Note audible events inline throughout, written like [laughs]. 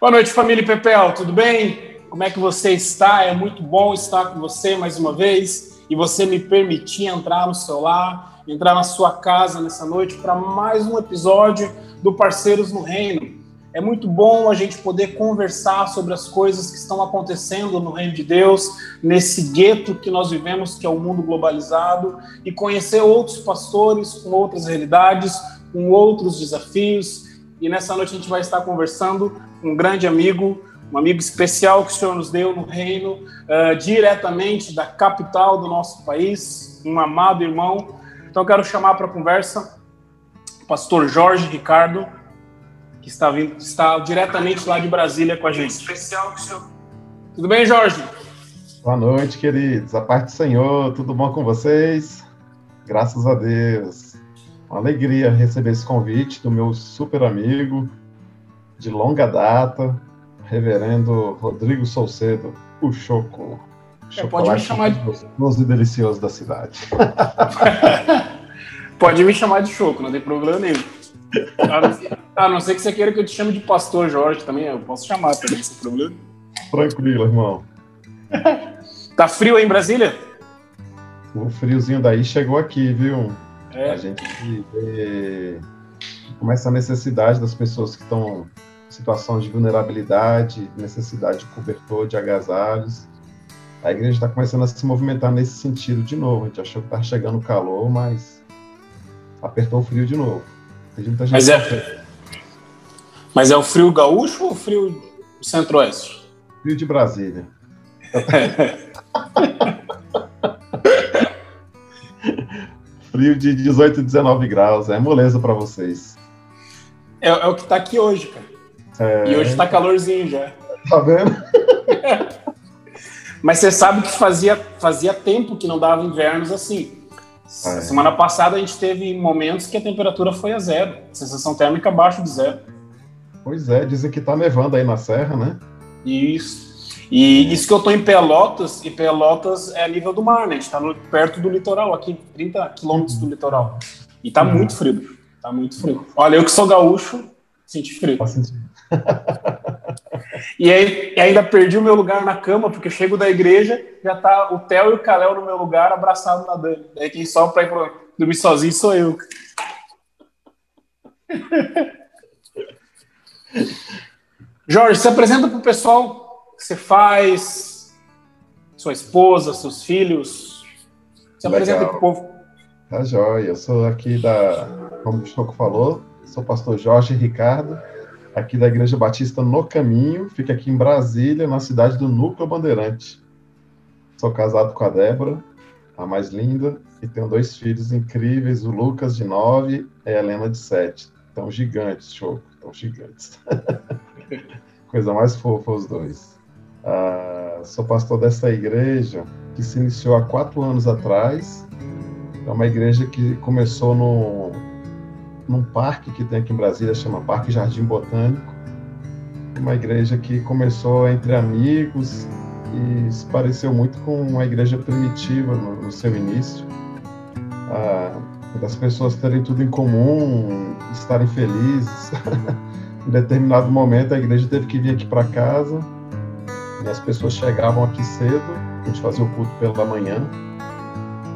Boa noite, família Pepel, tudo bem? Como é que você está? É muito bom estar com você mais uma vez e você me permitir entrar no seu lar, entrar na sua casa nessa noite para mais um episódio do Parceiros no Reino. É muito bom a gente poder conversar sobre as coisas que estão acontecendo no reino de Deus, nesse gueto que nós vivemos, que é o mundo globalizado, e conhecer outros pastores com outras realidades, com outros desafios. E nessa noite a gente vai estar conversando um grande amigo, um amigo especial que o Senhor nos deu no reino, uh, diretamente da capital do nosso país, um amado irmão. Então eu quero chamar para a conversa o pastor Jorge Ricardo, que está, vindo, está diretamente lá de Brasília com a gente. Especial que o Senhor... Tudo bem, Jorge? Boa noite, queridos. A parte do Senhor, tudo bom com vocês? Graças a Deus. Uma alegria receber esse convite do meu super amigo, de longa data, reverendo Rodrigo Solcedo, o Choco. É, pode me chamar de gostoso e delicioso da cidade. [laughs] pode me chamar de Choco, não tem problema nenhum. A não ser que você queira que eu te chame de Pastor Jorge também, eu posso chamar também, sem problema. Tranquilo, irmão. tá frio aí em Brasília? O friozinho daí chegou aqui, viu? É. A gente vê como essa necessidade das pessoas que estão situação de vulnerabilidade, necessidade de cobertor, de agasalhos. A igreja está começando a se movimentar nesse sentido de novo. A gente achou que estava chegando o calor, mas apertou o frio de novo. Mas é, mas é o frio gaúcho ou o frio centro-oeste? Frio de Brasília. [laughs] frio de 18 e 19 graus. É moleza para vocês. É, é, o que está aqui hoje, cara. É... E hoje tá calorzinho já. Tá vendo? [laughs] Mas você sabe que fazia, fazia tempo que não dava invernos assim. É. Semana passada a gente teve momentos que a temperatura foi a zero. Sensação térmica abaixo de zero. Pois é, dizem que tá nevando aí na serra, né? Isso. E isso que eu tô em Pelotas, e Pelotas é a nível do mar, né? A gente tá no, perto do litoral, aqui, 30 quilômetros do litoral. E tá uhum. muito frio. Tá muito frio. Olha, eu que sou gaúcho, senti frio. E, aí, e ainda perdi o meu lugar na cama, porque chego da igreja, já tá o Theo e o Kalel no meu lugar, abraçado na Dani. Daí quem sobe pra ir dormir sozinho sou eu. [laughs] Jorge, se apresenta pro pessoal que você faz, sua esposa, seus filhos. Se Legal. apresenta pro povo. Tá joia, eu sou aqui da, como o Choco falou, sou pastor Jorge Ricardo aqui da Igreja Batista No Caminho, fica aqui em Brasília, na cidade do Núcleo Bandeirante. Sou casado com a Débora, a mais linda, e tenho dois filhos incríveis, o Lucas, de 9, e a Helena, de 7. Tão gigantes, show, tão gigantes. [laughs] Coisa mais fofa os dois. Ah, sou pastor dessa igreja, que se iniciou há quatro anos atrás. É uma igreja que começou no, num parque que tem aqui em Brasília, chama Parque Jardim Botânico. Uma igreja que começou entre amigos e se pareceu muito com uma igreja primitiva no, no seu início. Ah, das pessoas terem tudo em comum, estarem felizes. [laughs] em determinado momento a igreja teve que vir aqui para casa e as pessoas chegavam aqui cedo, a gente fazia o culto pela manhã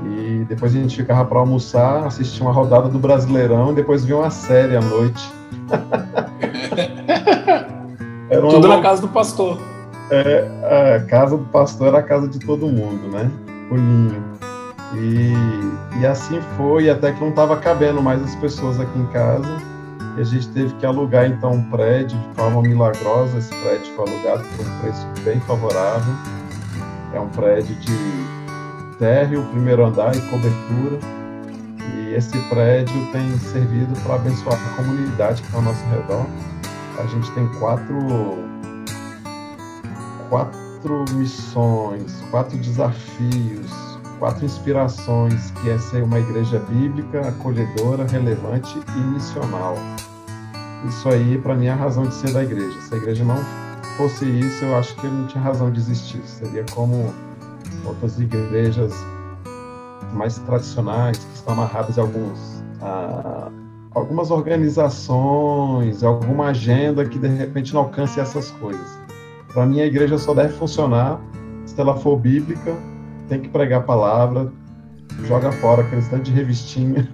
e depois a gente ficava para almoçar, assistia uma rodada do Brasileirão e depois via uma série à noite. [laughs] Tudo na casa do pastor. É, a casa do pastor era a casa de todo mundo, né? O ninho. E, e assim foi, até que não estava cabendo mais as pessoas aqui em casa. E a gente teve que alugar então um prédio de forma milagrosa. Esse prédio foi alugado por um preço bem favorável. É um prédio de térreo, primeiro andar e cobertura. E esse prédio tem servido para abençoar a comunidade que está ao nosso redor. A gente tem quatro, quatro missões, quatro desafios, quatro inspirações, que é ser uma igreja bíblica, acolhedora, relevante e missional. Isso aí, para mim, é a razão de ser da igreja. Se a igreja não fosse isso, eu acho que não tinha razão de existir. Seria como outras igrejas mais tradicionais, que estão amarradas a alguns, a, algumas organizações, alguma agenda que de repente não alcance essas coisas. Para mim, a igreja só deve funcionar se ela for bíblica, tem que pregar a palavra, joga fora aquele tanto de revistinha.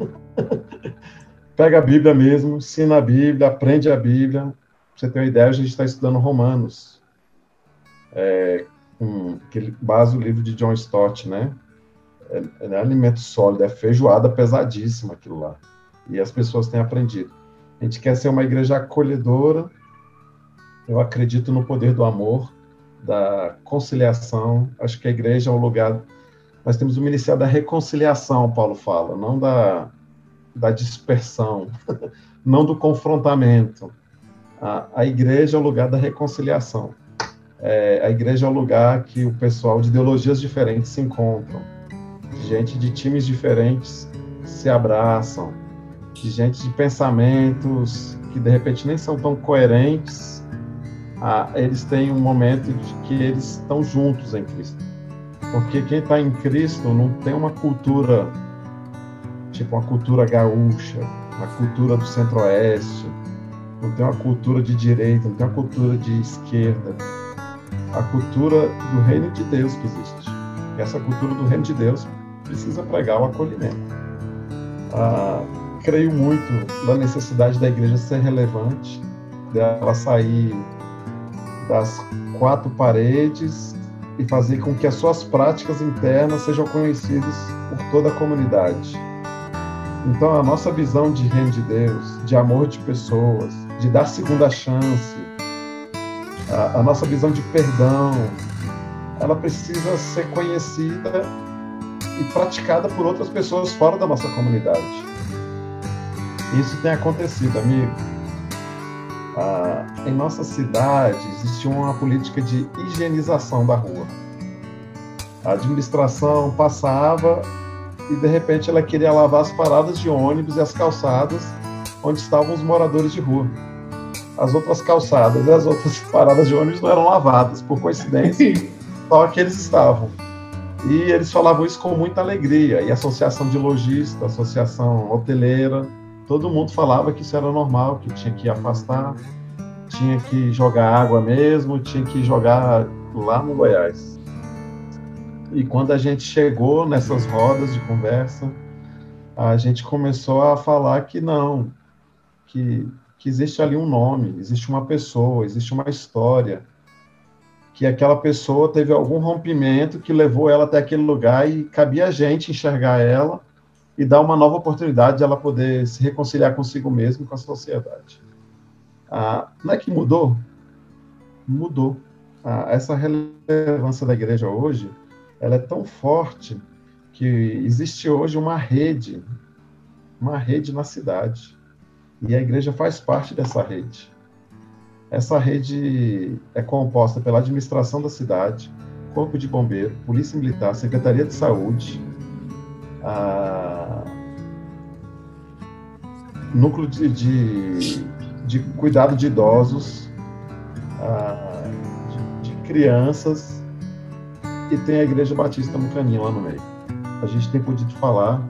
[laughs] Pega a Bíblia mesmo, ensina a Bíblia, aprende a Bíblia. Pra você ter uma ideia, a gente está estudando Romanos. É, um, aquele base o livro de John Stott, né? É, é alimento sólido, é feijoada pesadíssima aquilo lá. E as pessoas têm aprendido. A gente quer ser uma igreja acolhedora. Eu acredito no poder do amor, da conciliação. Acho que a igreja é um lugar. Nós temos o ministério da reconciliação, Paulo fala, não da, da dispersão, [laughs] não do confrontamento. A, a igreja é o lugar da reconciliação. É, a igreja é o lugar que o pessoal de ideologias diferentes se encontram, gente de times diferentes se abraçam, de gente de pensamentos que de repente nem são tão coerentes, ah, eles têm um momento de que eles estão juntos em Cristo. Porque quem está em Cristo não tem uma cultura, tipo uma cultura gaúcha, uma cultura do centro-oeste, não tem uma cultura de direita, não tem uma cultura de esquerda. A cultura do reino de Deus que existe. E essa cultura do reino de Deus precisa pregar o acolhimento. Ah, creio muito na necessidade da igreja ser relevante, dela sair das quatro paredes e fazer com que as suas práticas internas sejam conhecidas por toda a comunidade. Então, a nossa visão de reino de Deus, de amor de pessoas, de dar segunda chance, a, a nossa visão de perdão, ela precisa ser conhecida e praticada por outras pessoas fora da nossa comunidade. Isso tem acontecido, amigo. Ah, em nossa cidade existia uma política de higienização da rua. A administração passava e de repente ela queria lavar as paradas de ônibus e as calçadas onde estavam os moradores de rua. As outras calçadas e as outras [laughs] paradas de ônibus não eram lavadas, por coincidência, [laughs] só que eles estavam. E eles falavam isso com muita alegria. E a associação de lojistas, associação hoteleira, todo mundo falava que isso era normal, que tinha que afastar, tinha que jogar água mesmo, tinha que jogar lá no Goiás. E quando a gente chegou nessas rodas de conversa, a gente começou a falar que não, que, que existe ali um nome, existe uma pessoa, existe uma história, que aquela pessoa teve algum rompimento que levou ela até aquele lugar e cabia a gente enxergar ela e dar uma nova oportunidade de ela poder se reconciliar consigo mesmo e com a sociedade. Ah, não é que mudou? Mudou. Ah, essa relevância da igreja hoje, ela é tão forte que existe hoje uma rede, uma rede na cidade. E a igreja faz parte dessa rede. Essa rede é composta pela administração da cidade, Corpo de Bombeiro, Polícia Militar, Secretaria de Saúde, núcleo de, de, de, cuidado de idosos, de, de, crianças, e tem a Igreja Batista no Caninho lá no meio. A gente tem podido falar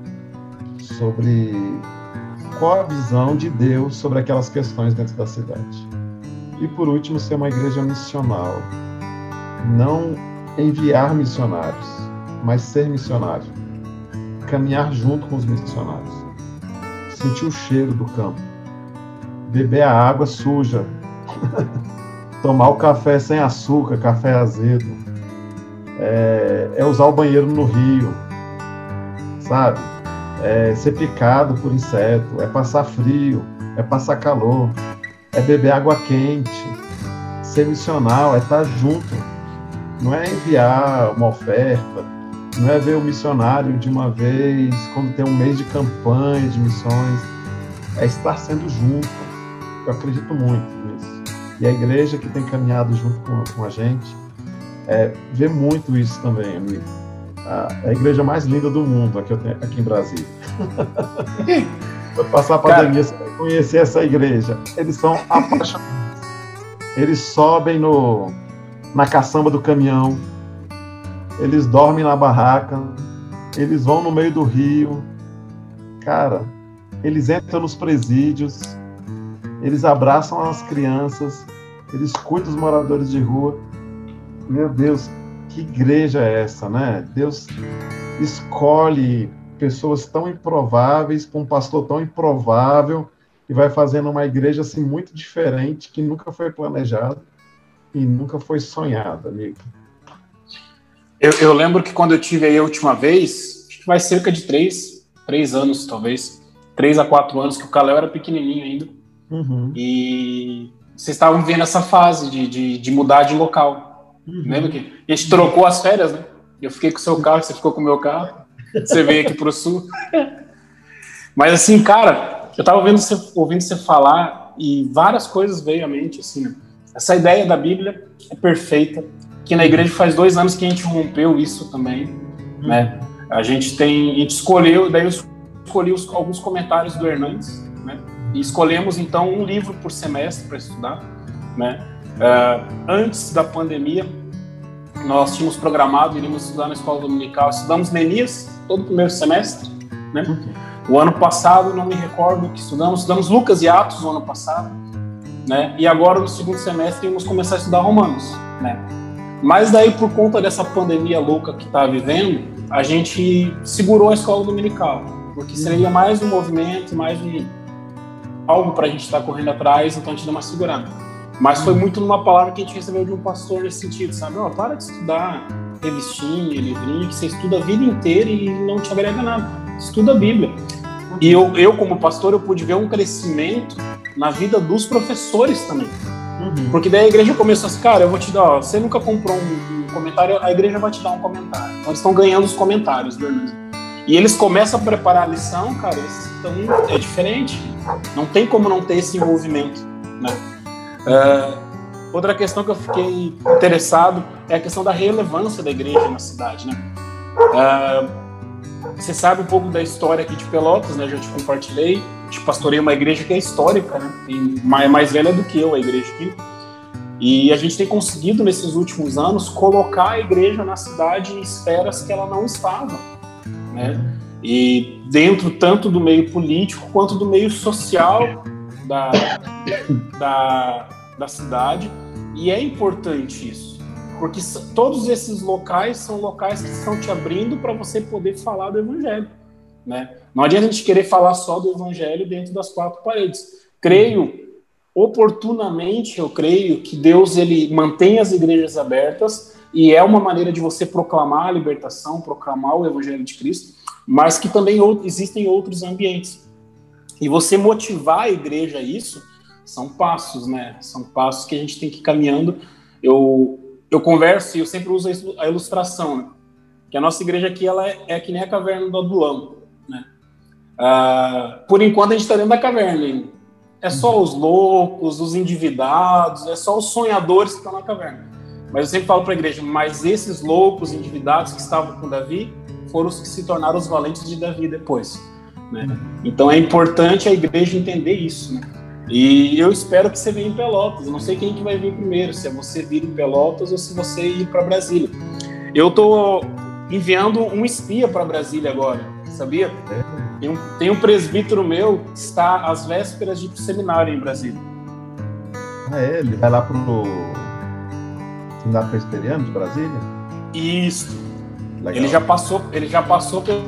sobre qual a visão de Deus sobre aquelas questões dentro da cidade. E por último, ser uma igreja missional. Não enviar missionários, mas ser missionário caminhar junto com os missionários, sentir o cheiro do campo, beber a água suja, [laughs] tomar o café sem açúcar, café azedo, é, é usar o banheiro no rio, sabe? É ser picado por inseto, é passar frio, é passar calor, é beber água quente, ser missional, é estar junto, não é enviar uma oferta, não é ver o missionário de uma vez, quando tem um mês de campanha de missões. É estar sendo junto. Eu acredito muito nisso. E a igreja que tem caminhado junto com, com a gente é, vê muito isso também, amigo. A, a igreja mais linda do mundo aqui, tenho, aqui em Brasília. [laughs] Vou passar a pandemia, você vai conhecer essa igreja. Eles são apaixonados. Eles sobem no, na caçamba do caminhão, eles dormem na barraca, eles vão no meio do rio. Cara, eles entram nos presídios, eles abraçam as crianças, eles cuidam dos moradores de rua. Meu Deus, que igreja é essa, né? Deus escolhe pessoas tão improváveis para um pastor tão improvável e vai fazendo uma igreja assim muito diferente que nunca foi planejada e nunca foi sonhada, amigo. Eu, eu lembro que quando eu tive aí a última vez, acho que vai cerca de três, três anos talvez, três a quatro anos que o Calel era pequenininho ainda uhum. e vocês estavam vendo essa fase de, de, de mudar de local. Uhum. Lembra que a gente trocou as férias, né? Eu fiquei com o seu carro, você ficou com o meu carro. Você veio aqui para o sul. Mas assim, cara, eu estava ouvindo você, ouvindo você falar e várias coisas veio à mente, assim, né? Essa ideia da Bíblia é perfeita. Que na igreja faz dois anos que a gente rompeu isso também, hum. né? A gente tem, a gente escolheu, daí eu escolhi os, alguns comentários do Hernandes, né? E escolhemos então um livro por semestre para estudar, né? Uh, antes da pandemia, nós tínhamos programado, iríamos estudar na escola dominical, estudamos Neemias todo o primeiro semestre, né? O ano passado, não me recordo que estudamos, estudamos Lucas e Atos no ano passado, né? E agora no segundo semestre íamos começar a estudar Romanos, né? Mas daí por conta dessa pandemia louca que está vivendo, a gente segurou a escola dominical, porque seria mais um movimento, mais um algo para a gente estar tá correndo atrás, então a gente deu uma segurada. Mas foi muito numa palavra que a gente recebeu de um pastor nesse sentido, sabe? Oh, para de estudar revistinha, livrinho, que você estuda a vida inteira e não te agrega nada. Estuda a Bíblia. E eu, eu como pastor, eu pude ver um crescimento na vida dos professores também. Uhum. Porque daí a igreja começou assim, cara, eu vou te dar, ó, você nunca comprou um, um, comentário, a igreja vai te dar um comentário. Então eles estão ganhando os comentários do E eles começam a preparar a lição, cara, eles estão, é diferente. Não tem como não ter esse envolvimento, né? Uh, outra questão que eu fiquei interessado é a questão da relevância da igreja na cidade, né? Uh, você sabe um pouco da história aqui de Pelotas, né? Já te compartilhei. Te pastorei uma igreja que é histórica, né? Mais, mais velha do que eu, a igreja aqui. E a gente tem conseguido, nesses últimos anos, colocar a igreja na cidade em esferas que ela não estava, né? E dentro tanto do meio político quanto do meio social da, da, da cidade. E é importante isso porque todos esses locais são locais que estão te abrindo para você poder falar do evangelho. Né? Não adianta a gente querer falar só do evangelho dentro das quatro paredes. Creio, oportunamente, eu creio que Deus ele mantém as igrejas abertas e é uma maneira de você proclamar a libertação, proclamar o evangelho de Cristo, mas que também existem outros ambientes. E você motivar a igreja a isso são passos, né? São passos que a gente tem que ir caminhando. Eu eu converso e eu sempre uso a ilustração, né? que a nossa igreja aqui ela é, é que nem a caverna do Adulão. Ah, por enquanto a gente está dentro da caverna ainda. É só os loucos, os endividados, é só os sonhadores que estão na caverna. Mas eu sempre falo para a igreja, mas esses loucos, endividados que estavam com Davi, foram os que se tornaram os valentes de Davi depois. Né? Então é importante a igreja entender isso. Né? E eu espero que você venha em Pelotas. Eu não sei quem que vai vir primeiro, se é você vir em Pelotas ou se você ir para Brasília. Eu tô enviando um espia para Brasília agora, sabia? Tem um, tem um presbítero meu que está às vésperas de ir para seminário em Brasília. Ah, é? Ele vai lá para o Seminário Presbiteriano de Brasília? Isso. Legal. Ele já passou, ele já passou pelo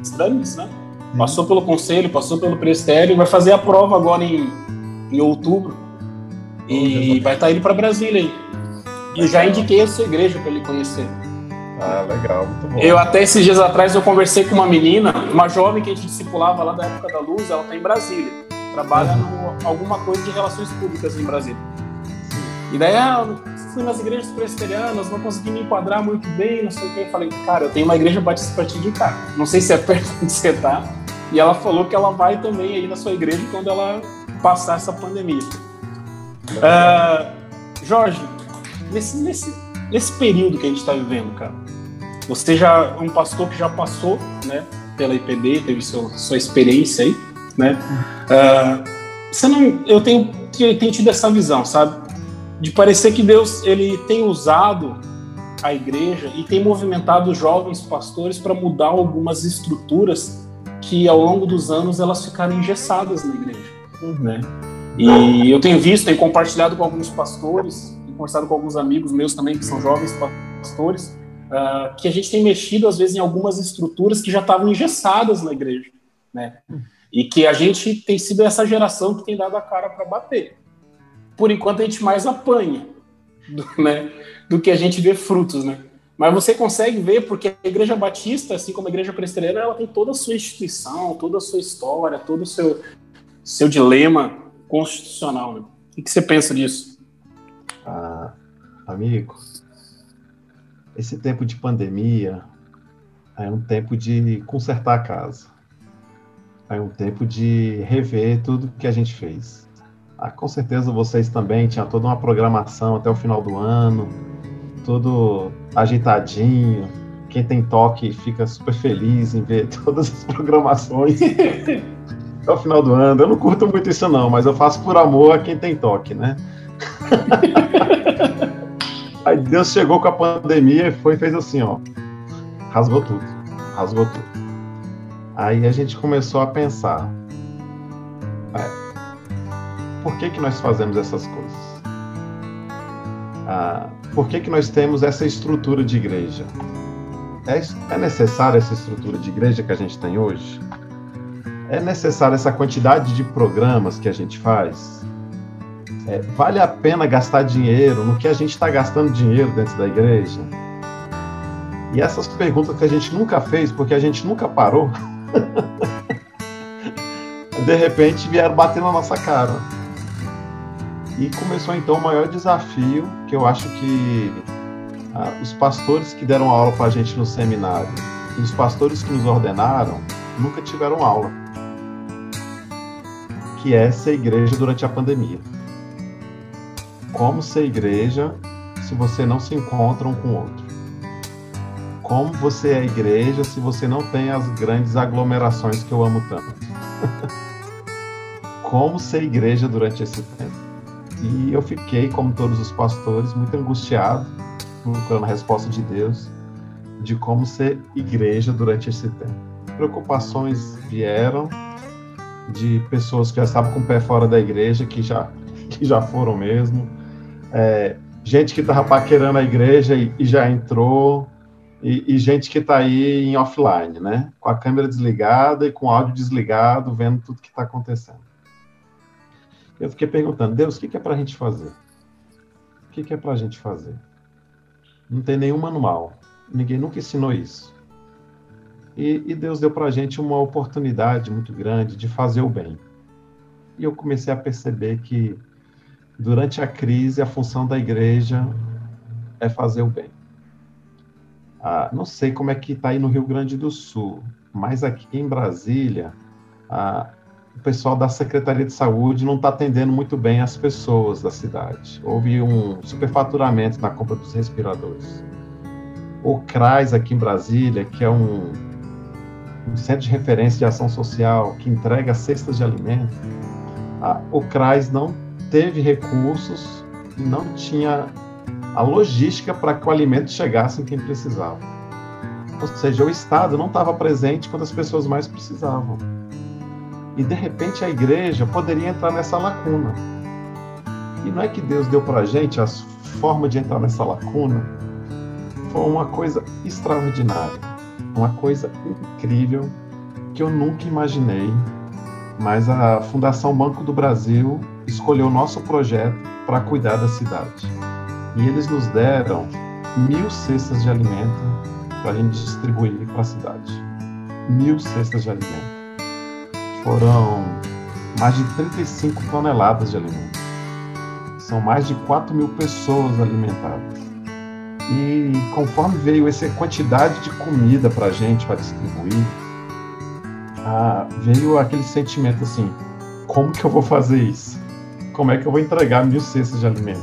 exames, né? Passou pelo conselho, passou pelo prestério, vai fazer a prova agora em, em outubro. E vai estar tá indo para Brasília aí. E já indiquei a sua igreja para ele conhecer. Ah, legal, muito bom. Eu até esses dias atrás eu conversei com uma menina, uma jovem que a gente discipulava lá da época da luz, ela está em Brasília. Trabalha uhum. no, alguma coisa de relações públicas em Brasília. E daí, ah, fui nas igrejas presbiterianas, não consegui me enquadrar muito bem, não sei o que. Eu falei, cara, eu tenho uma igreja batista para te indicar. Não sei se é [laughs] perto onde você tá, e ela falou que ela vai também aí na sua igreja quando ela passar essa pandemia. Uh, Jorge, nesse, nesse, nesse período que a gente está vivendo, cara, você já é um pastor que já passou, né, pela IPD, teve seu, sua experiência aí, né? Uh, você não, eu tenho, tenho tido essa visão, sabe, de parecer que Deus ele tem usado a igreja e tem movimentado jovens pastores para mudar algumas estruturas que ao longo dos anos elas ficaram engessadas na igreja, né? E eu tenho visto, tenho compartilhado com alguns pastores, conversado com alguns amigos meus também que são jovens pastores, uh, que a gente tem mexido às vezes em algumas estruturas que já estavam engessadas na igreja, né? E que a gente tem sido essa geração que tem dado a cara para bater. Por enquanto a gente mais apanha, do, [laughs] né, do que a gente vê frutos, né? Mas você consegue ver porque a Igreja Batista, assim como a Igreja Presbiteriana, ela tem toda a sua instituição, toda a sua história, todo o seu seu dilema constitucional. Né? O que você pensa disso? Ah, amigo, esse tempo de pandemia é um tempo de consertar a casa. É um tempo de rever tudo que a gente fez. Ah, com certeza vocês também tinham toda uma programação até o final do ano, tudo ajeitadinho. Quem tem toque fica super feliz em ver [laughs] todas as programações [laughs] até o final do ano. Eu não curto muito isso não, mas eu faço por amor a quem tem toque, né? [laughs] Aí Deus chegou com a pandemia e foi fez assim, ó. Rasgou tudo. Rasgou tudo. Aí a gente começou a pensar. É, por que, que nós fazemos essas coisas? Ah, por que, que nós temos essa estrutura de igreja? É, é necessária essa estrutura de igreja que a gente tem hoje? É necessária essa quantidade de programas que a gente faz? É, vale a pena gastar dinheiro no que a gente está gastando dinheiro dentro da igreja? E essas perguntas que a gente nunca fez, porque a gente nunca parou, [laughs] de repente vieram bater na nossa cara. E começou então o maior desafio, que eu acho que ah, os pastores que deram aula para a gente no seminário e os pastores que nos ordenaram nunca tiveram aula, que é ser igreja durante a pandemia como ser igreja se você não se encontra um com o outro? Como você é igreja se você não tem as grandes aglomerações que eu amo tanto? [laughs] como ser igreja durante esse tempo? E eu fiquei, como todos os pastores, muito angustiado, procurando a resposta de Deus, de como ser igreja durante esse tempo. Preocupações vieram de pessoas que já estavam com o pé fora da igreja, que já, [laughs] que já foram mesmo, é, gente que estava paquerando a igreja e, e já entrou, e, e gente que está aí em offline, né? Com a câmera desligada e com o áudio desligado, vendo tudo que está acontecendo. Eu fiquei perguntando, Deus, o que, que é para a gente fazer? O que, que é para a gente fazer? Não tem nenhum manual. Ninguém nunca ensinou isso. E, e Deus deu para a gente uma oportunidade muito grande de fazer o bem. E eu comecei a perceber que durante a crise, a função da igreja é fazer o bem. Ah, não sei como é que está aí no Rio Grande do Sul, mas aqui em Brasília, ah, o pessoal da Secretaria de Saúde não está atendendo muito bem as pessoas da cidade. Houve um superfaturamento na compra dos respiradores. O CRAS aqui em Brasília, que é um, um centro de referência de ação social que entrega cestas de alimento, ah, o CRAS não teve recursos e não tinha a logística para que o alimento chegasse em quem precisava. Ou seja, o Estado não estava presente quando as pessoas mais precisavam. E de repente a igreja poderia entrar nessa lacuna. E não é que Deus deu para a gente a forma de entrar nessa lacuna. Foi uma coisa extraordinária, uma coisa incrível que eu nunca imaginei. Mas a Fundação Banco do Brasil escolheu nosso projeto para cuidar da cidade. E eles nos deram mil cestas de alimento para a gente distribuir para a cidade. Mil cestas de alimento. Foram mais de 35 toneladas de alimento. São mais de 4 mil pessoas alimentadas. E conforme veio essa quantidade de comida para a gente, para distribuir, ah, veio aquele sentimento assim: como que eu vou fazer isso? Como é que eu vou entregar mil cestas de alimento?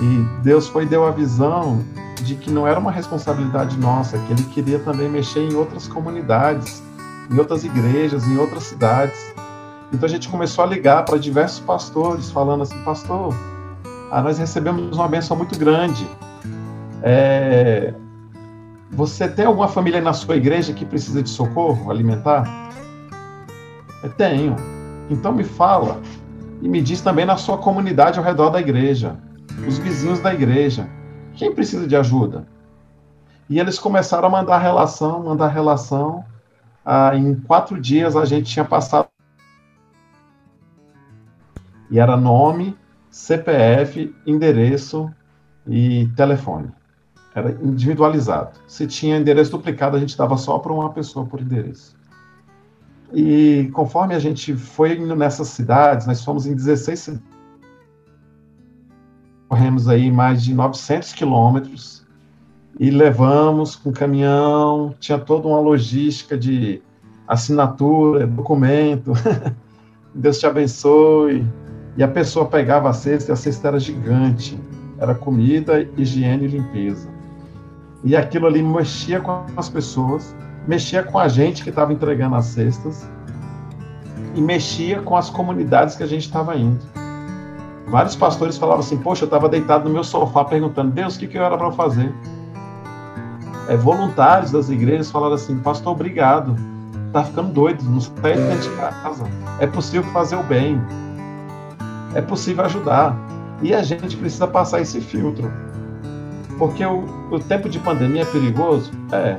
E Deus foi deu a visão de que não era uma responsabilidade nossa, que Ele queria também mexer em outras comunidades, em outras igrejas, em outras cidades. Então a gente começou a ligar para diversos pastores, falando assim, pastor, ah, nós recebemos uma benção muito grande. É, você tem alguma família na sua igreja que precisa de socorro alimentar? Eu tenho. Então me fala e me diz também na sua comunidade ao redor da igreja, os vizinhos da igreja, quem precisa de ajuda? E eles começaram a mandar relação, mandar relação. Ah, em quatro dias a gente tinha passado. E era nome, CPF, endereço e telefone. Era individualizado. Se tinha endereço duplicado, a gente dava só para uma pessoa por endereço. E conforme a gente foi indo nessas cidades, nós fomos em 16 cidades. Corremos aí mais de 900 quilômetros e levamos com caminhão, tinha toda uma logística de assinatura, documento. [laughs] Deus te abençoe. E a pessoa pegava a cesta e a cesta era gigante. Era comida, higiene e limpeza. E aquilo ali mexia com as pessoas, mexia com a gente que estava entregando as cestas e mexia com as comunidades que a gente estava indo. Vários pastores falavam assim: Poxa, eu estava deitado no meu sofá perguntando, Deus, o que, que eu era para fazer? É, voluntários das igrejas falaram assim: Pastor, obrigado. Tá ficando doido, não sai dentro de casa. É possível fazer o bem. É possível ajudar. E a gente precisa passar esse filtro. Porque o, o tempo de pandemia é perigoso? É.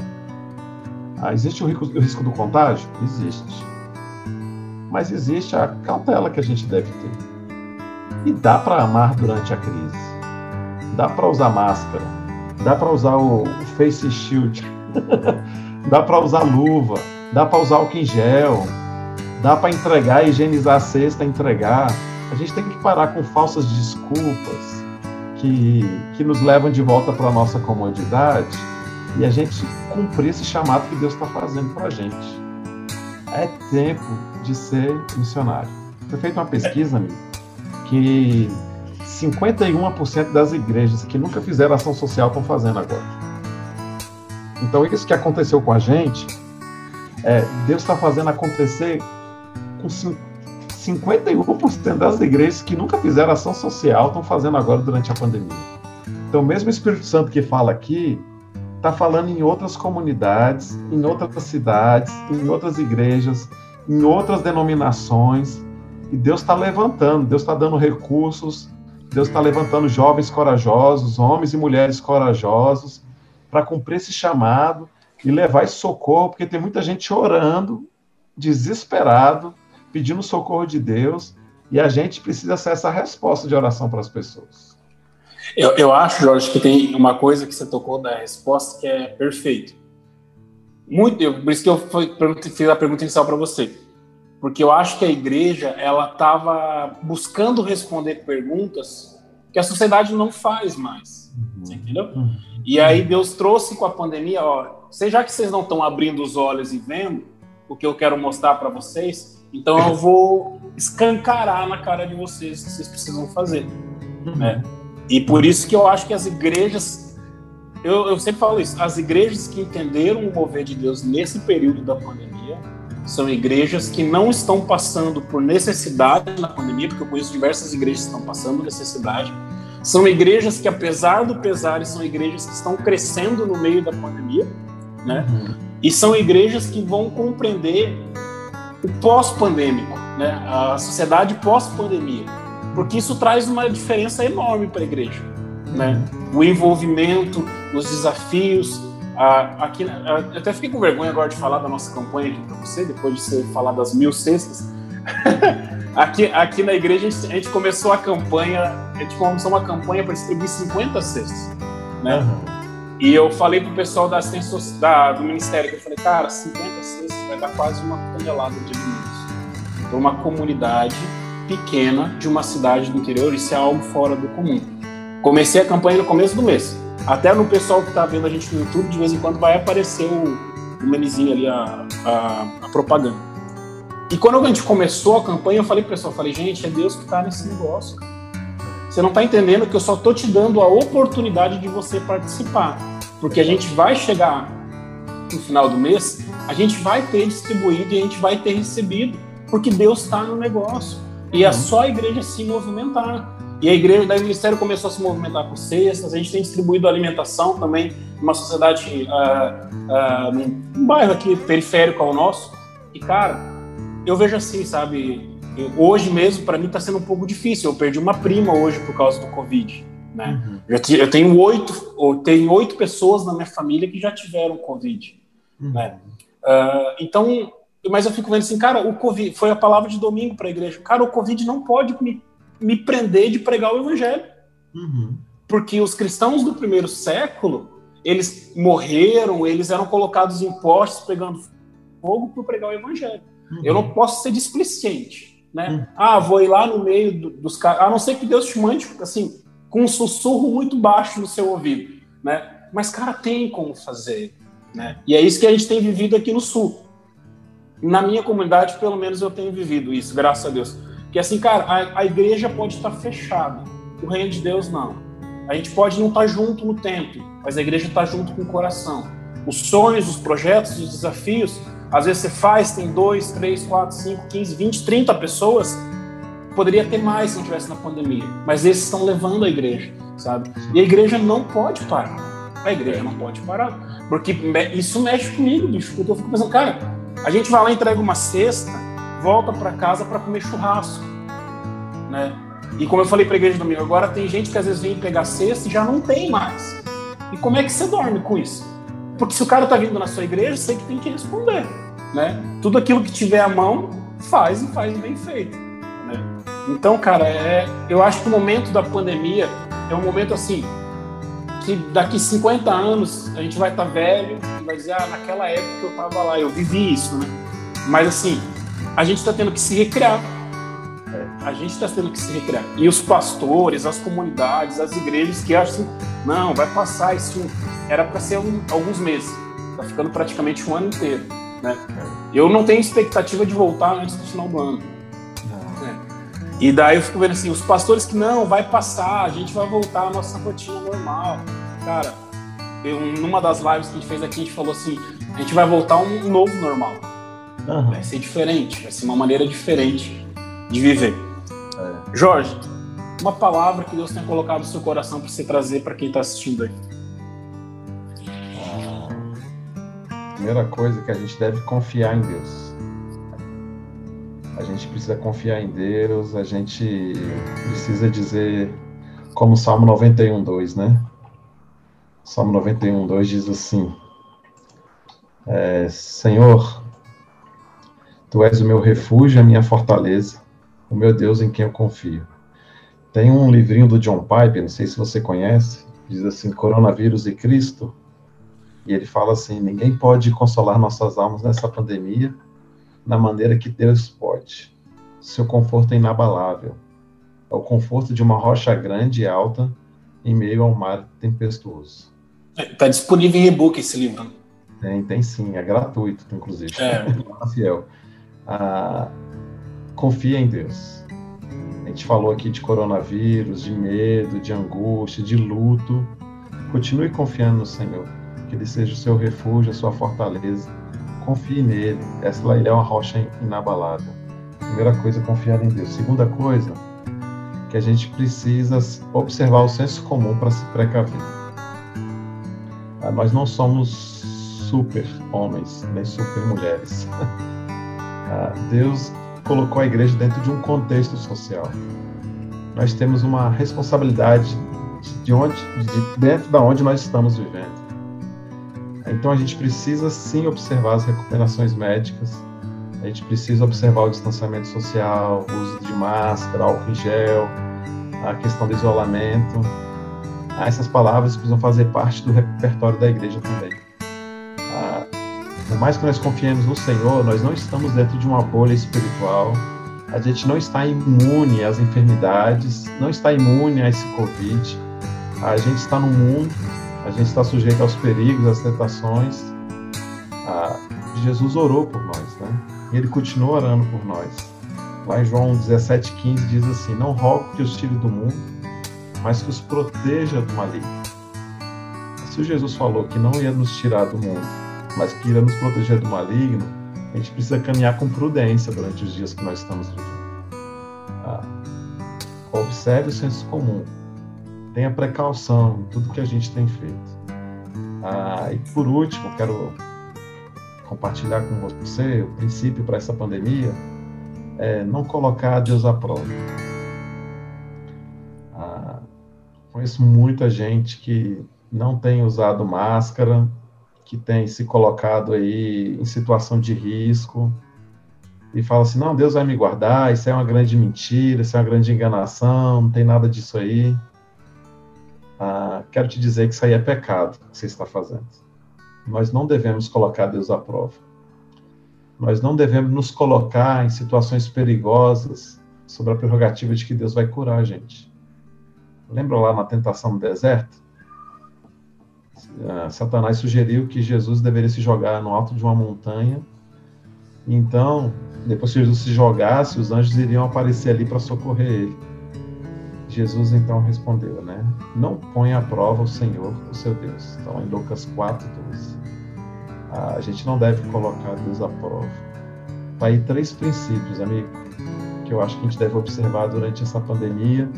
Ah, existe o risco, o risco do contágio? Existe. Mas existe a cautela que a gente deve ter. E dá para amar durante a crise. Dá para usar máscara. Dá para usar o, face shield. [laughs] dá para usar luva. Dá para usar álcool em gel. Dá para entregar, higienizar a cesta, entregar. A gente tem que parar com falsas desculpas que, que nos levam de volta para a nossa comodidade e a gente cumprir esse chamado que Deus está fazendo para a gente. É tempo de ser missionário. Foi feita uma pesquisa, amigo, que 51% das igrejas que nunca fizeram ação social estão fazendo agora. Então, isso que aconteceu com a gente, é, Deus está fazendo acontecer com 51% das igrejas que nunca fizeram ação social estão fazendo agora durante a pandemia. Então, mesmo o Espírito Santo que fala aqui, está falando em outras comunidades, em outras cidades, em outras igrejas, em outras denominações. E Deus está levantando, Deus está dando recursos, Deus está levantando jovens corajosos, homens e mulheres corajosos, para cumprir esse chamado e levar esse socorro, porque tem muita gente orando, desesperado, pedindo socorro de Deus, e a gente precisa ser essa resposta de oração para as pessoas. Eu, eu acho, Jorge, que tem uma coisa que você tocou da resposta que é perfeito. Muito, eu, por isso que eu fiz a pergunta inicial para você. Porque eu acho que a igreja ela estava buscando responder perguntas que a sociedade não faz mais. Uhum. Entendeu? Uhum. E aí Deus trouxe com a pandemia, ó, já que vocês não estão abrindo os olhos e vendo o que eu quero mostrar para vocês, então eu vou escancarar na cara de vocês o que vocês precisam fazer, né? E por isso que eu acho que as igrejas, eu, eu sempre falo isso, as igrejas que entenderam o mover de Deus nesse período da pandemia são igrejas que não estão passando por necessidade na pandemia, porque eu conheço diversas igrejas que estão passando necessidade. São igrejas que, apesar do pesar, são igrejas que estão crescendo no meio da pandemia, né? E são igrejas que vão compreender o pós-pandêmico, né? a sociedade pós-pandemia, porque isso traz uma diferença enorme para a igreja. Né? O envolvimento, os desafios. A, aqui, a, até fiquei com vergonha agora de falar da nossa campanha aqui para você, depois de você falar das mil cestas. [laughs] aqui, aqui na igreja a gente, a gente, começou a campanha, a gente começou uma campanha para distribuir 50 cestas. Né? Uhum. E eu falei pro pessoal da assistência da, do ministério, que eu falei, cara, 50 cestas vai dar quase uma tonelada de alimentos. Para uma comunidade pequena de uma cidade do interior, isso é algo fora do comum. Comecei a campanha no começo do mês. Até no pessoal que está vendo a gente no YouTube, de vez em quando vai aparecer o, o ali, a, a, a, propaganda. E quando a gente começou a campanha, eu falei pro pessoal, falei, gente, é Deus que está nesse negócio. Você não está entendendo que eu só estou te dando a oportunidade de você participar. Porque a gente vai chegar no final do mês, a gente vai ter distribuído e a gente vai ter recebido. Porque Deus está no negócio. E é uhum. só a igreja se movimentar. E a igreja, daí o ministério começou a se movimentar com cestas, a gente tem distribuído alimentação também, numa sociedade, uh, uh, num, num bairro aqui periférico ao nosso. E, cara, eu vejo assim, sabe? Eu, hoje mesmo, para mim, está sendo um pouco difícil. Eu perdi uma prima hoje por causa do Covid. Né? Uhum. Eu, eu, tenho oito, eu tenho oito pessoas na minha família que já tiveram Covid. Uhum. Né? Uh, então, mas eu fico vendo assim, cara, o Covid foi a palavra de domingo para a igreja. Cara, o Covid não pode me, me prender de pregar o evangelho. Uhum. Porque os cristãos do primeiro século, eles morreram, eles eram colocados em postes pegando fogo por pregar o evangelho. Uhum. Eu não posso ser displicente, né? Uhum. Ah, vou ir lá no meio do, dos caras, a não ser que Deus te mande, assim, com um sussurro muito baixo no seu ouvido, né? Mas, cara, tem como fazer, né? E é isso que a gente tem vivido aqui no Sul. Na minha comunidade, pelo menos, eu tenho vivido isso, graças a Deus. Que assim, cara, a, a igreja pode estar fechada, o reino de Deus não. A gente pode não estar junto no templo, mas a igreja está junto com o coração. Os sonhos, os projetos, os desafios, às vezes você faz, tem dois, três, quatro, cinco, quinze, vinte, trinta pessoas. Poderia ter mais se não tivesse na pandemia, mas esses estão levando a igreja, sabe? E a igreja não pode parar. A igreja não pode parar, porque isso mexe comigo, bicho. Porque eu fico pensando, cara, a gente vai lá, entrega uma cesta, volta para casa para comer churrasco, né? E como eu falei para a igreja domingo, agora tem gente que às vezes vem pegar cesta e já não tem mais. E como é que você dorme com isso? Porque se o cara está vindo na sua igreja, você que tem que responder, né? Tudo aquilo que tiver à mão, faz e faz bem feito. Né? Então, cara, é, eu acho que o momento da pandemia é um momento assim que daqui 50 anos a gente vai estar tá velho e vai dizer, ah, naquela época eu estava lá, eu vivi isso, né? Mas assim, a gente está tendo que se recriar a gente está tendo que se recriar. E os pastores, as comunidades, as igrejas que acham, não, vai passar isso. Era para ser um, alguns meses. Está ficando praticamente um ano inteiro. Né? Eu não tenho expectativa de voltar antes do final do ano. E daí eu fico vendo assim, os pastores que não, vai passar, a gente vai voltar à nossa rotina normal. Cara, eu, numa das lives que a gente fez aqui, a gente falou assim, a gente vai voltar a um novo normal. Uhum. Vai ser diferente, vai ser uma maneira diferente de viver. É. Jorge, uma palavra que Deus tem colocado no seu coração para você trazer para quem está assistindo aí. A primeira coisa que a gente deve confiar em Deus. Gente precisa confiar em Deus, a gente precisa dizer, como o Salmo 91, 2, né? Salmo 91, 2 diz assim: é, Senhor, Tu és o meu refúgio, a minha fortaleza o meu Deus em quem eu confio. Tem um livrinho do John Piper, não sei se você conhece, diz assim, Coronavírus e Cristo, e ele fala assim, ninguém pode consolar nossas almas nessa pandemia da maneira que Deus pode. Seu conforto é inabalável. É o conforto de uma rocha grande e alta em meio ao mar tempestuoso. Está é, disponível em e-book esse livro. Tem, tem sim, é gratuito, inclusive. É. Fiel. Ah, confia em Deus. A gente falou aqui de coronavírus, de medo, de angústia, de luto. Continue confiando no Senhor, que Ele seja o seu refúgio, a sua fortaleza. Confie nele. Essa ele é uma rocha inabalável. Primeira coisa, confiar em Deus. Segunda coisa, que a gente precisa observar o senso comum para se precaver. Ah, nós não somos super homens, nem super mulheres. [laughs] Ah, Deus colocou a igreja dentro de um contexto social. Nós temos uma responsabilidade de onde, de dentro da onde nós estamos vivendo. Então a gente precisa sim observar as recomendações médicas, a gente precisa observar o distanciamento social, o uso de máscara, álcool em gel, a questão do isolamento. Ah, essas palavras precisam fazer parte do repertório da igreja também. Por mais que nós confiemos no Senhor, nós não estamos dentro de uma bolha espiritual. A gente não está imune às enfermidades, não está imune a esse Covid. A gente está no mundo, gente está sujeito aos perigos, às tentações. Ah, Jesus orou por nós, né? E ele continua orando por nós. Lá em João 17,15 diz assim: Não rogo que os tire do mundo, mas que os proteja do maligno. Se Jesus falou que não ia nos tirar do mundo, mas que irá nos proteger do maligno, a gente precisa caminhar com prudência durante os dias que nós estamos vivendo. Ah, observe o senso comum. Tenha precaução em tudo que a gente tem feito. Ah, e por último, quero compartilhar com você o princípio para essa pandemia. é não colocar Deus à prova. Ah, conheço muita gente que não tem usado máscara, que tem se colocado aí em situação de risco e fala assim: não, Deus vai me guardar, isso é uma grande mentira, isso é uma grande enganação, não tem nada disso aí. Ah, quero te dizer que isso aí é pecado que você está fazendo. Nós não devemos colocar Deus à prova. Nós não devemos nos colocar em situações perigosas sobre a prerrogativa de que Deus vai curar a gente. Lembra lá na tentação no deserto? Ah, Satanás sugeriu que Jesus deveria se jogar no alto de uma montanha. Então, depois que Jesus se jogasse, os anjos iriam aparecer ali para socorrer ele. Jesus então respondeu, né? Não ponha à prova o Senhor, o seu Deus. Então, em Lucas 4, 12. A gente não deve colocar Deus à prova. Tá aí três princípios, amigo, que eu acho que a gente deve observar durante essa pandemia,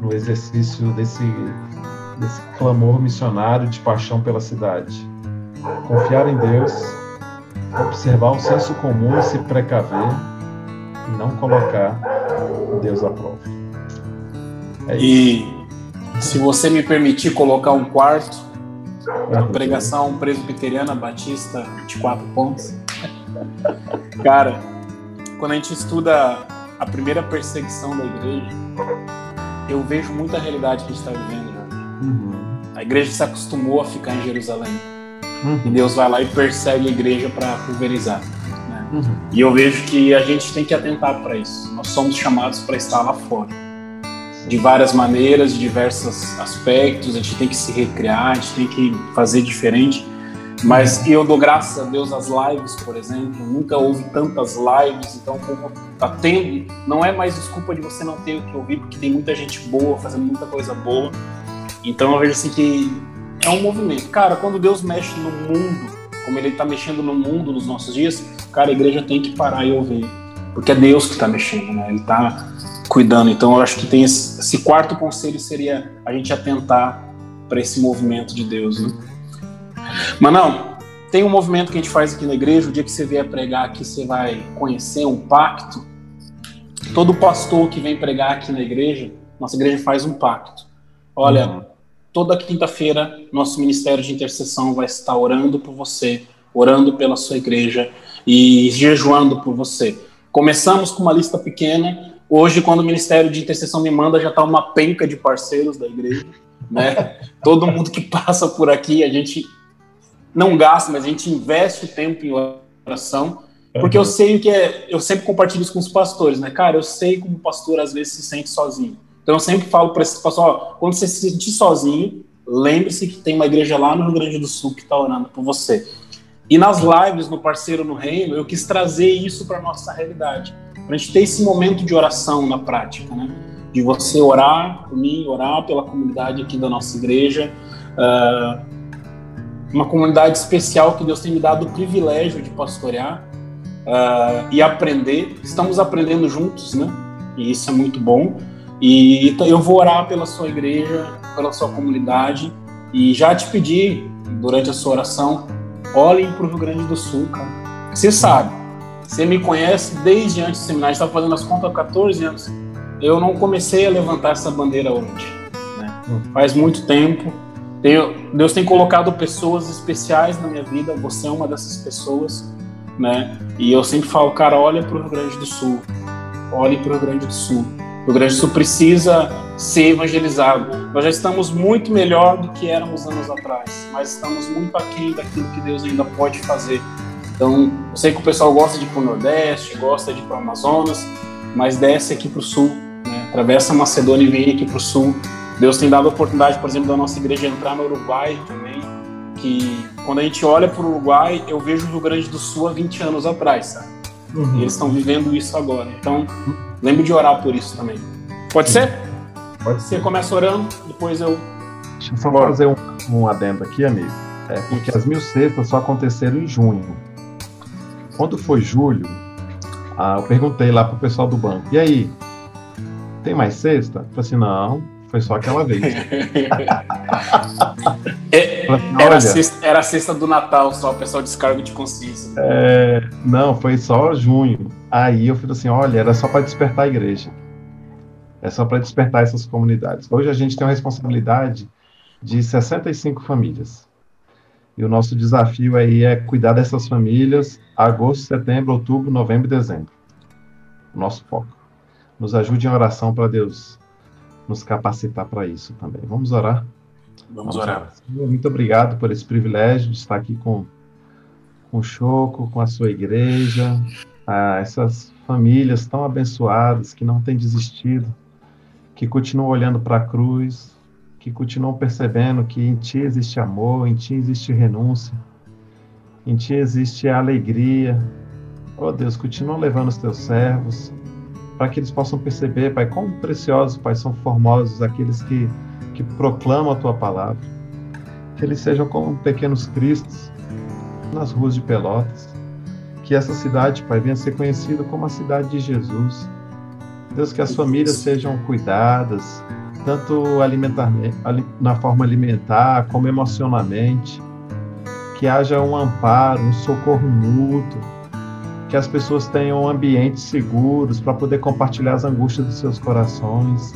no exercício desse, desse clamor missionário de paixão pela cidade. Confiar em Deus, observar o senso comum e se precaver, e não colocar Deus à prova. É e se você me permitir colocar um quarto, a pregação presbiteriana batista 24 pontos. Cara, quando a gente estuda a primeira perseguição da igreja, eu vejo muita realidade que a gente está vivendo. Uhum. A igreja se acostumou a ficar em Jerusalém. Uhum. E Deus vai lá e persegue a igreja para pulverizar. Né? Uhum. E eu vejo que a gente tem que atentar para isso. Nós somos chamados para estar lá fora de várias maneiras, de diversos aspectos, a gente tem que se recriar, a gente tem que fazer diferente. Mas eu dou graças a Deus às lives, por exemplo. Nunca houve tantas lives, então como tá tendo, não é mais desculpa de você não ter o que ouvir, porque tem muita gente boa fazendo muita coisa boa. Então eu vejo assim que é um movimento. Cara, quando Deus mexe no mundo, como Ele está mexendo no mundo nos nossos dias, cara, a igreja tem que parar e ouvir, porque é Deus que está mexendo, né? Ele está cuidando. Então, eu acho que tem esse, esse quarto conselho seria a gente atentar para esse movimento de Deus, né? Mas não, tem um movimento que a gente faz aqui na igreja. O dia que você vier pregar aqui, você vai conhecer um pacto. Todo pastor que vem pregar aqui na igreja, nossa igreja faz um pacto. Olha, uhum. toda quinta-feira, nosso ministério de intercessão vai estar orando por você, orando pela sua igreja e jejuando por você. Começamos com uma lista pequena, Hoje, quando o Ministério de Intercessão me manda, já está uma penca de parceiros da igreja. Né? [laughs] Todo mundo que passa por aqui, a gente não gasta, mas a gente investe o tempo em oração, porque uhum. eu sei o que é. Eu sempre compartilho isso com os pastores, né? Cara, eu sei como o pastor às vezes se sente sozinho. Então eu sempre falo para esses pastores: ó, quando você se sentir sozinho, lembre-se que tem uma igreja lá no Rio Grande do Sul que está orando por você. E nas lives no Parceiro no Reino, eu quis trazer isso para nossa realidade para a gente ter esse momento de oração na prática, né? De você orar por mim, orar pela comunidade aqui da nossa igreja, uh, uma comunidade especial que Deus tem me dado o privilégio de pastorear uh, e aprender. Estamos aprendendo juntos, né? E isso é muito bom. E então, eu vou orar pela sua igreja, pela sua comunidade e já te pedi durante a sua oração, olhem para o Rio Grande do Sul, cara. Você sabe, você me conhece desde antes do seminário, estava fazendo as contas há 14 anos. Eu não comecei a levantar essa bandeira hoje. Né? Hum. Faz muito tempo. Deus tem colocado pessoas especiais na minha vida, você é uma dessas pessoas. Né? E eu sempre falo, cara, olha para o Rio Grande do Sul. Olhe para o Rio Grande do Sul. O Rio Grande do Sul precisa ser evangelizado. Nós já estamos muito melhor do que éramos anos atrás, mas estamos muito aquém daquilo que Deus ainda pode fazer então, eu sei que o pessoal gosta de ir para o Nordeste, gosta de ir para o Amazonas, mas desce aqui para o Sul, né? atravessa a Macedônia e vem aqui para o Sul. Deus tem dado a oportunidade, por exemplo, da nossa igreja entrar no Uruguai também, que quando a gente olha para o Uruguai, eu vejo o Rio Grande do Sul há 20 anos atrás, sabe? Uhum. E eles estão vivendo isso agora. Então, lembre de orar por isso também. Pode ser? Pode ser. Você começa orando, depois eu. Deixa eu só fazer um, um adendo aqui, amigo. É porque as mil cestas só aconteceram em junho. Quando foi julho, ah, eu perguntei lá pro pessoal do banco, e aí, tem mais cesta? Eu falei assim, não, foi só aquela vez. [laughs] é, era, a sexta, era a sexta do Natal, só o pessoal descargo de consciência. É, não, foi só junho. Aí eu falei assim: olha, era só para despertar a igreja. É só para despertar essas comunidades. Hoje a gente tem uma responsabilidade de 65 famílias. E o nosso desafio aí é cuidar dessas famílias agosto, setembro, outubro, novembro e dezembro. O nosso foco. Nos ajude em oração para Deus nos capacitar para isso também. Vamos orar? Vamos, Vamos orar. orar. Muito obrigado por esse privilégio de estar aqui com, com o Choco, com a sua igreja, ah, essas famílias tão abençoadas que não têm desistido, que continuam olhando para a cruz, que continuam percebendo que em Ti existe amor, em Ti existe renúncia, em Ti existe alegria. Oh Deus, continua levando os Teus servos para que eles possam perceber, Pai, quão preciosos, Pai, são formosos aqueles que, que proclamam a Tua palavra. Que eles sejam como pequenos cristos nas ruas de Pelotas. Que essa cidade, Pai, venha ser conhecida como a cidade de Jesus. Deus, que as famílias sejam cuidadas, tanto alimentarmente, na forma alimentar, como emocionalmente. Que haja um amparo, um socorro mútuo que as pessoas tenham ambientes seguros para poder compartilhar as angústias dos seus corações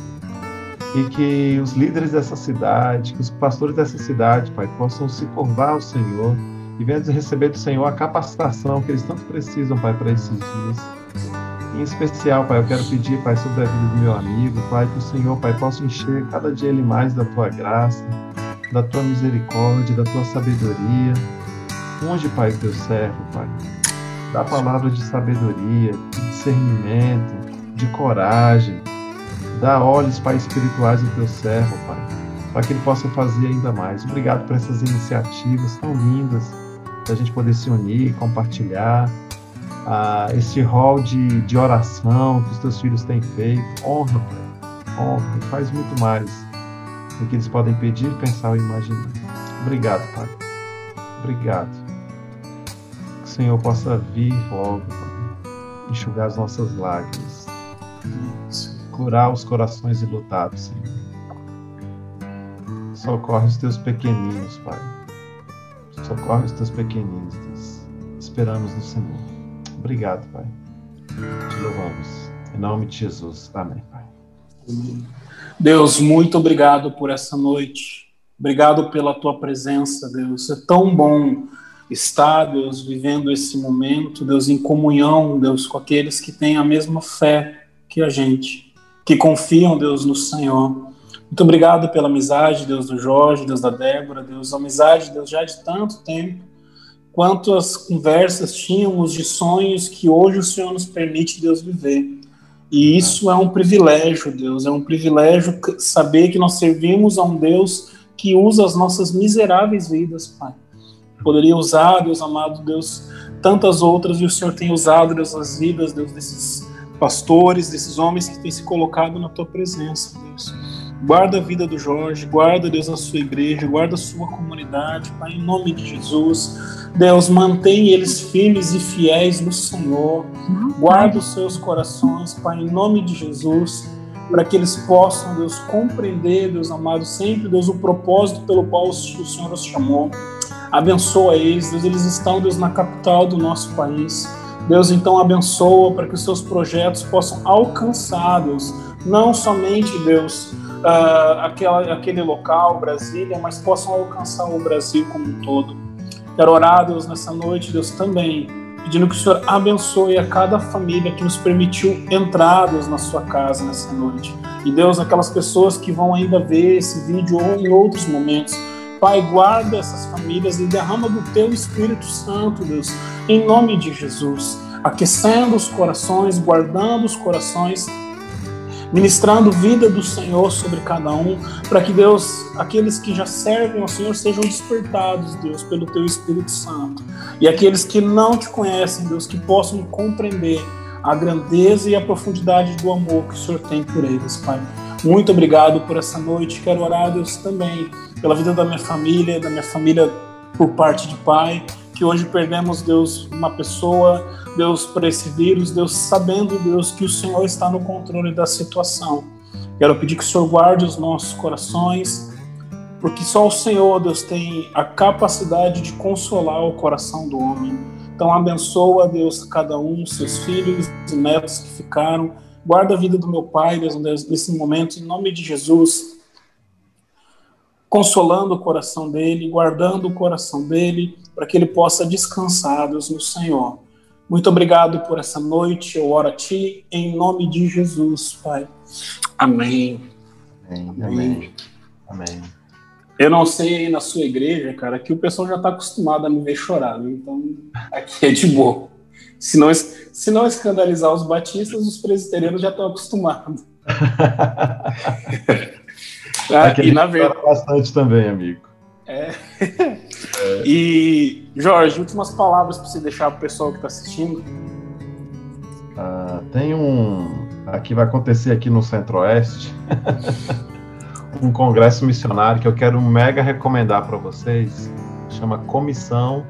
e que os líderes dessa cidade, que os pastores dessa cidade, Pai, possam se curvar ao Senhor e venham receber do Senhor a capacitação que eles tanto precisam, Pai, para esses dias. Em especial, Pai, eu quero pedir, Pai, sobre a vida do meu amigo, Pai, que o Senhor, Pai, possa encher cada dia ele mais da Tua graça, da Tua misericórdia, da Tua sabedoria. Onde, Pai, o Teu servo, Pai, Dá palavras de sabedoria, de discernimento, de coragem. Dá olhos, Pai, espirituais ao teu servo, Pai, para que ele possa fazer ainda mais. Obrigado por essas iniciativas tão lindas, da gente poder se unir, compartilhar. Ah, esse rol de, de oração que os teus filhos têm feito. Honra, Pai. Honra. Faz muito mais do que eles podem pedir, pensar ou imaginar. Obrigado, Pai. Obrigado. Senhor possa vir logo, enxugar as nossas lágrimas, curar os corações enlutados, Senhor. Socorre os teus pequeninos, Pai. Socorre os teus pequeninos, Deus. Esperamos no Senhor. Obrigado, Pai. Te louvamos. Em nome de Jesus. Amém, Pai. Deus, muito obrigado por essa noite. Obrigado pela tua presença, Deus. É tão bom estar, Deus, vivendo esse momento, Deus, em comunhão, Deus, com aqueles que têm a mesma fé que a gente, que confiam, Deus, no Senhor. Muito obrigado pela amizade, Deus, do Jorge, Deus, da Débora, Deus, amizade, Deus, já de tanto tempo. Quantas conversas tínhamos de sonhos que hoje o Senhor nos permite, Deus, viver. E isso é um privilégio, Deus, é um privilégio saber que nós servimos a um Deus que usa as nossas miseráveis vidas, Pai poderia usar, Deus amado, Deus, tantas outras, e o Senhor tem usado, Deus, as vidas, Deus, desses pastores, desses homens que têm se colocado na tua presença, Deus. Guarda a vida do Jorge, guarda, Deus, a sua igreja, guarda a sua comunidade, Pai, em nome de Jesus. Deus, mantém eles firmes e fiéis no Senhor. Guarda os seus corações, Pai, em nome de Jesus, para que eles possam, Deus, compreender, Deus amado, sempre, Deus, o propósito pelo qual o Senhor os chamou. Abençoa eles, Deus, eles estão, Deus, na capital do nosso país. Deus, então abençoa para que os seus projetos possam alcançar, Deus, não somente, Deus, uh, aquela, aquele local, Brasília, mas possam alcançar o Brasil como um todo. Quero orar, Deus, nessa noite, Deus, também, pedindo que o Senhor abençoe a cada família que nos permitiu entrar, Deus, na sua casa nessa noite. E Deus, aquelas pessoas que vão ainda ver esse vídeo ou em outros momentos, Pai, guarda essas famílias e derrama do teu Espírito Santo, Deus, em nome de Jesus, aquecendo os corações, guardando os corações, ministrando vida do Senhor sobre cada um, para que Deus, aqueles que já servem ao Senhor, sejam despertados, Deus, pelo teu Espírito Santo. E aqueles que não te conhecem, Deus, que possam compreender a grandeza e a profundidade do amor que o Senhor tem por eles, Pai. Muito obrigado por essa noite. Quero orar, Deus, também pela vida da minha família, da minha família por parte de pai, que hoje perdemos, Deus, uma pessoa, Deus, por esse vírus, Deus, sabendo, Deus, que o Senhor está no controle da situação. Quero pedir que o Senhor guarde os nossos corações, porque só o Senhor, Deus, tem a capacidade de consolar o coração do homem. Então abençoa, Deus, cada um, seus filhos e netos que ficaram. Guarda a vida do meu pai, Deus, nesse momento, em nome de Jesus. Consolando o coração dele, guardando o coração dele, para que ele possa descansar, Deus, no Senhor. Muito obrigado por essa noite. Eu oro a Ti em nome de Jesus, Pai. Amém. Amém. Amém. Amém. Eu não sei aí na sua igreja, cara, que o pessoal já está acostumado a me ver chorar, né? então aqui é de boa. Se não, se não escandalizar os batistas, os presbiterianos já estão acostumados. [laughs] ah, e na verdade bastante também, amigo. É. é. E Jorge, últimas palavras para você deixar para o pessoal que está assistindo. Ah, tem um aqui vai acontecer aqui no Centro-Oeste [laughs] um congresso missionário que eu quero mega recomendar para vocês. Chama Comissão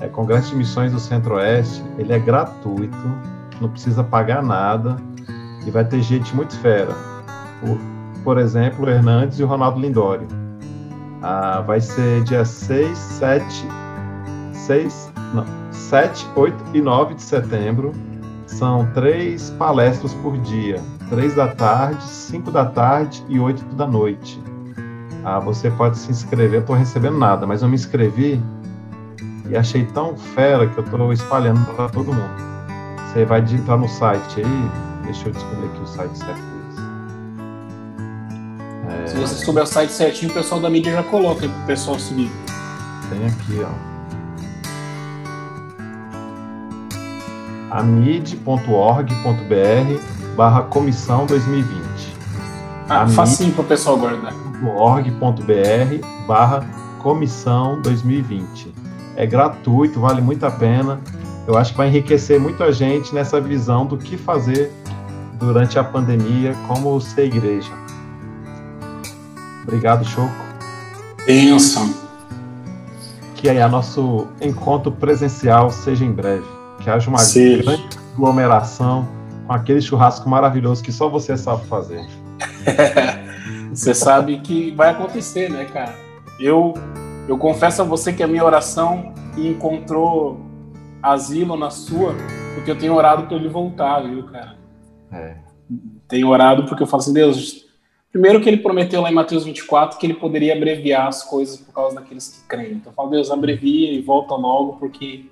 é, Congresso de Missões do Centro-Oeste. Ele é gratuito, não precisa pagar nada e vai ter gente muito fera. Por, por exemplo, o Hernandes e o Ronaldo Lindório. Ah, vai ser dia 6, 7, 6, não, 7, 8 e 9 de setembro. São três palestras por dia três da tarde, cinco da tarde e oito da noite. Ah, você pode se inscrever, eu estou recebendo nada, mas eu me inscrevi e achei tão fera que eu estou espalhando para todo mundo. Você vai digitar no site aí, deixa eu descobrir aqui o site certo é... Se você souber o site certinho, o pessoal da mídia já coloca para o pessoal seguir. Tem aqui, ó. amid.org.br barra comissão 2020. Ah, facinho para o pessoal guardar. org.br barra comissão 2020. É gratuito, vale muito a pena. Eu acho que vai enriquecer muita gente nessa visão do que fazer durante a pandemia, como ser igreja. Obrigado, Choco. Benção. Que aí a nosso encontro presencial seja em breve. Que haja uma seja. grande aglomeração com aquele churrasco maravilhoso que só você sabe fazer. [laughs] você sabe que vai acontecer, né, cara? Eu, eu confesso a você que a minha oração encontrou asilo na sua, porque eu tenho orado para ele voltar, viu, cara? É. Tenho orado porque eu falo assim, Deus, primeiro que ele prometeu lá em Mateus 24 que ele poderia abreviar as coisas por causa daqueles que creem. Então eu falo, Deus, abrevia e volta logo, porque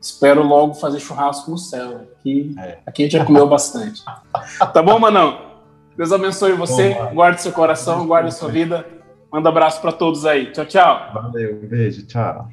Espero logo fazer churrasco no céu. Aqui, é. aqui a gente já comeu bastante. [laughs] Tá bom, Manão? Deus abençoe você, bom, guarde seu coração, guarde sua vida. Manda abraço para todos aí. Tchau, tchau. Valeu, um beijo, tchau.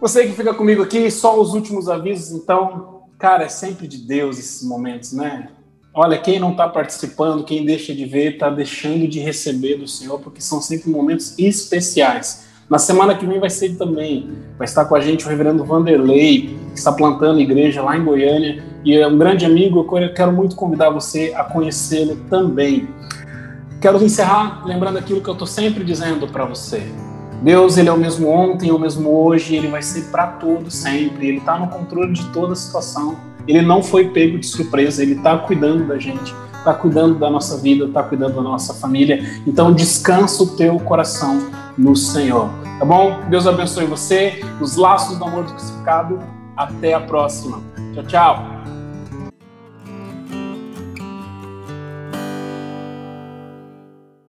Você que fica comigo aqui, só os últimos avisos, então, cara, é sempre de Deus esses momentos, né? Olha, quem não está participando, quem deixa de ver, está deixando de receber do Senhor, porque são sempre momentos especiais. Na semana que vem vai ser também, vai estar com a gente o reverendo Vanderlei, que está plantando igreja lá em Goiânia, e é um grande amigo, eu quero muito convidar você a conhecê-lo também. Quero encerrar lembrando aquilo que eu estou sempre dizendo para você. Deus, ele é o mesmo ontem, é o mesmo hoje, ele vai ser para todos sempre. Ele está no controle de toda a situação. Ele não foi pego de surpresa, ele está cuidando da gente, está cuidando da nossa vida, está cuidando da nossa família. Então descansa o teu coração no Senhor. Tá bom? Deus abençoe você, os laços do amor do crucificado. Até a próxima. Tchau, tchau.